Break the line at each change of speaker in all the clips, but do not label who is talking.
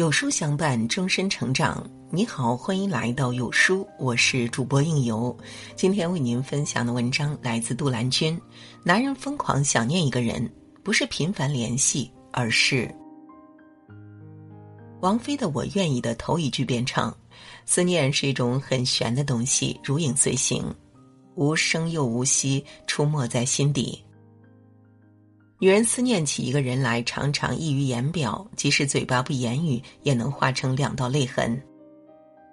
有书相伴，终身成长。你好，欢迎来到有书，我是主播应由。今天为您分享的文章来自杜兰君。男人疯狂想念一个人，不是频繁联系，而是王菲的《我愿意》的头一句便唱：“思念是一种很玄的东西，如影随形，无声又无息，出没在心底。”女人思念起一个人来，常常溢于言表，即使嘴巴不言语，也能化成两道泪痕。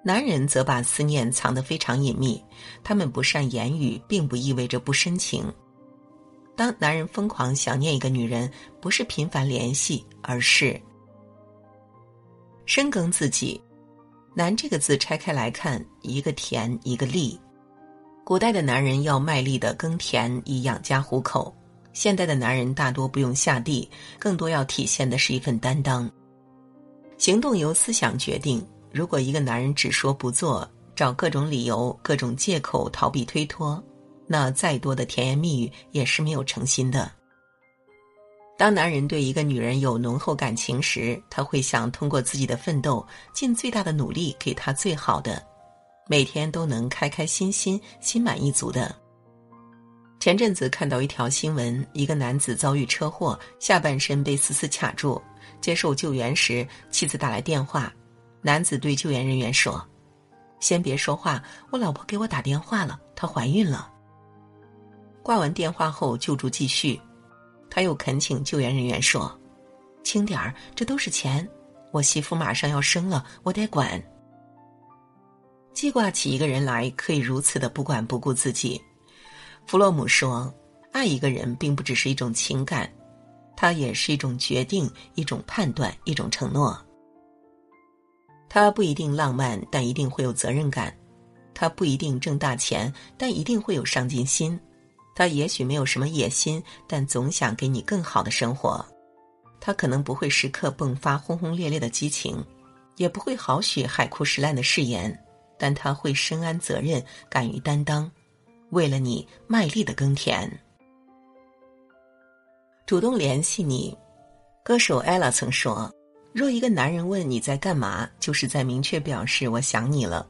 男人则把思念藏得非常隐秘，他们不善言语，并不意味着不深情。当男人疯狂想念一个女人，不是频繁联系，而是深耕自己。男这个字拆开来看，一个田，一个力。古代的男人要卖力的耕田，以养家糊口。现代的男人大多不用下地，更多要体现的是一份担当。行动由思想决定。如果一个男人只说不做，找各种理由、各种借口逃避推脱，那再多的甜言蜜语也是没有诚心的。当男人对一个女人有浓厚感情时，他会想通过自己的奋斗，尽最大的努力给她最好的，每天都能开开心心、心满意足的。前阵子看到一条新闻，一个男子遭遇车祸，下半身被死死卡住。接受救援时，妻子打来电话，男子对救援人员说：“先别说话，我老婆给我打电话了，她怀孕了。”挂完电话后，救助继续，他又恳请救援人员说：“轻点儿，这都是钱，我媳妇马上要生了，我得管。”记挂起一个人来，可以如此的不管不顾自己。弗洛姆说：“爱一个人并不只是一种情感，它也是一种决定、一种判断、一种承诺。它不一定浪漫，但一定会有责任感；它不一定挣大钱，但一定会有上进心；它也许没有什么野心，但总想给你更好的生活。它可能不会时刻迸发轰轰烈烈的激情，也不会豪许海枯石烂的誓言，但他会深谙责任，敢于担当。”为了你卖力的耕田，主动联系你。歌手 ella 曾说：“若一个男人问你在干嘛，就是在明确表示我想你了。”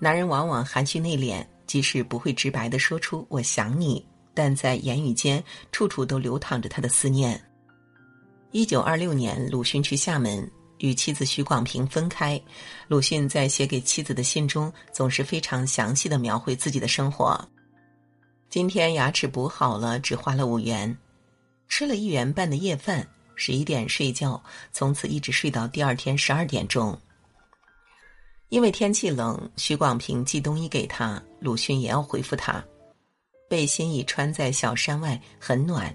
男人往往含蓄内敛，即使不会直白的说出“我想你”，但在言语间处处都流淌着他的思念。一九二六年，鲁迅去厦门与妻子许广平分开，鲁迅在写给妻子的信中，总是非常详细的描绘自己的生活。今天牙齿补好了，只花了五元，吃了一元半的夜饭，十一点睡觉，从此一直睡到第二天十二点钟。因为天气冷，徐广平寄冬衣给他，鲁迅也要回复他。背心已穿在小衫外，很暖。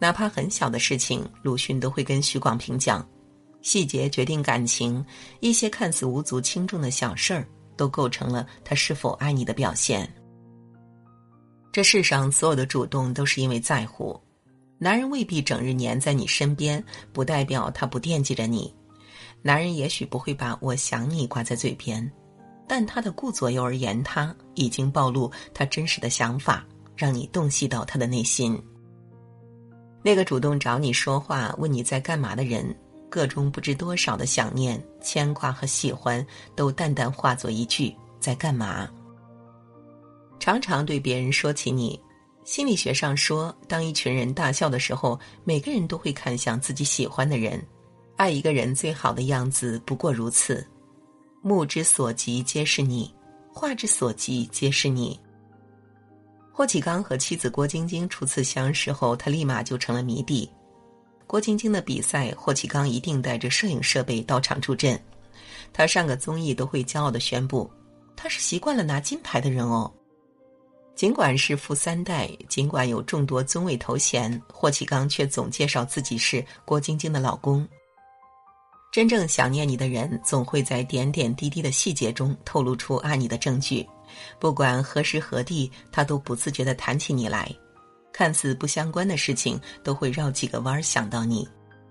哪怕很小的事情，鲁迅都会跟徐广平讲，细节决定感情，一些看似无足轻重的小事儿，都构成了他是否爱你的表现。这世上所有的主动都是因为在乎，男人未必整日黏在你身边，不代表他不惦记着你。男人也许不会把我想你挂在嘴边，但他的顾左右而言他，已经暴露他真实的想法，让你洞悉到他的内心。那个主动找你说话、问你在干嘛的人，个中不知多少的想念、牵挂和喜欢，都淡淡化作一句“在干嘛”。常常对别人说起你，心理学上说，当一群人大笑的时候，每个人都会看向自己喜欢的人。爱一个人最好的样子不过如此，目之所及皆是你，画之所及皆是你。霍启刚和妻子郭晶晶初次相识后，他立马就成了迷弟。郭晶晶的比赛，霍启刚一定带着摄影设备到场助阵。他上个综艺都会骄傲的宣布，他是习惯了拿金牌的人哦。尽管是富三代，尽管有众多尊位头衔，霍启刚却总介绍自己是郭晶晶的老公。真正想念你的人，总会在点点滴滴的细节中透露出爱你的证据。不管何时何地，他都不自觉地谈起你来。看似不相关的事情，都会绕几个弯儿想到你，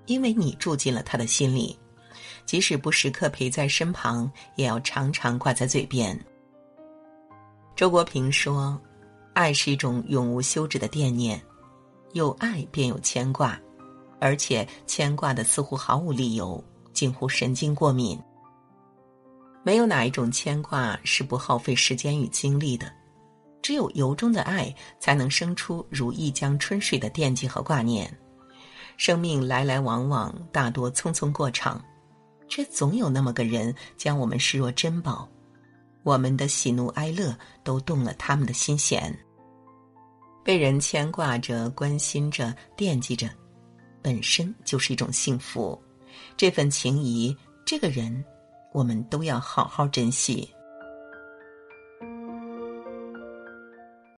因为你住进了他的心里。即使不时刻陪在身旁，也要常常挂在嘴边。周国平说。爱是一种永无休止的惦念，有爱便有牵挂，而且牵挂的似乎毫无理由，近乎神经过敏。没有哪一种牵挂是不耗费时间与精力的，只有由衷的爱，才能生出如一江春水的惦记和挂念。生命来来往往，大多匆匆过场，却总有那么个人将我们视若珍宝，我们的喜怒哀乐都动了他们的心弦。被人牵挂着、关心着、惦记着，本身就是一种幸福。这份情谊，这个人。我们都要好好珍惜。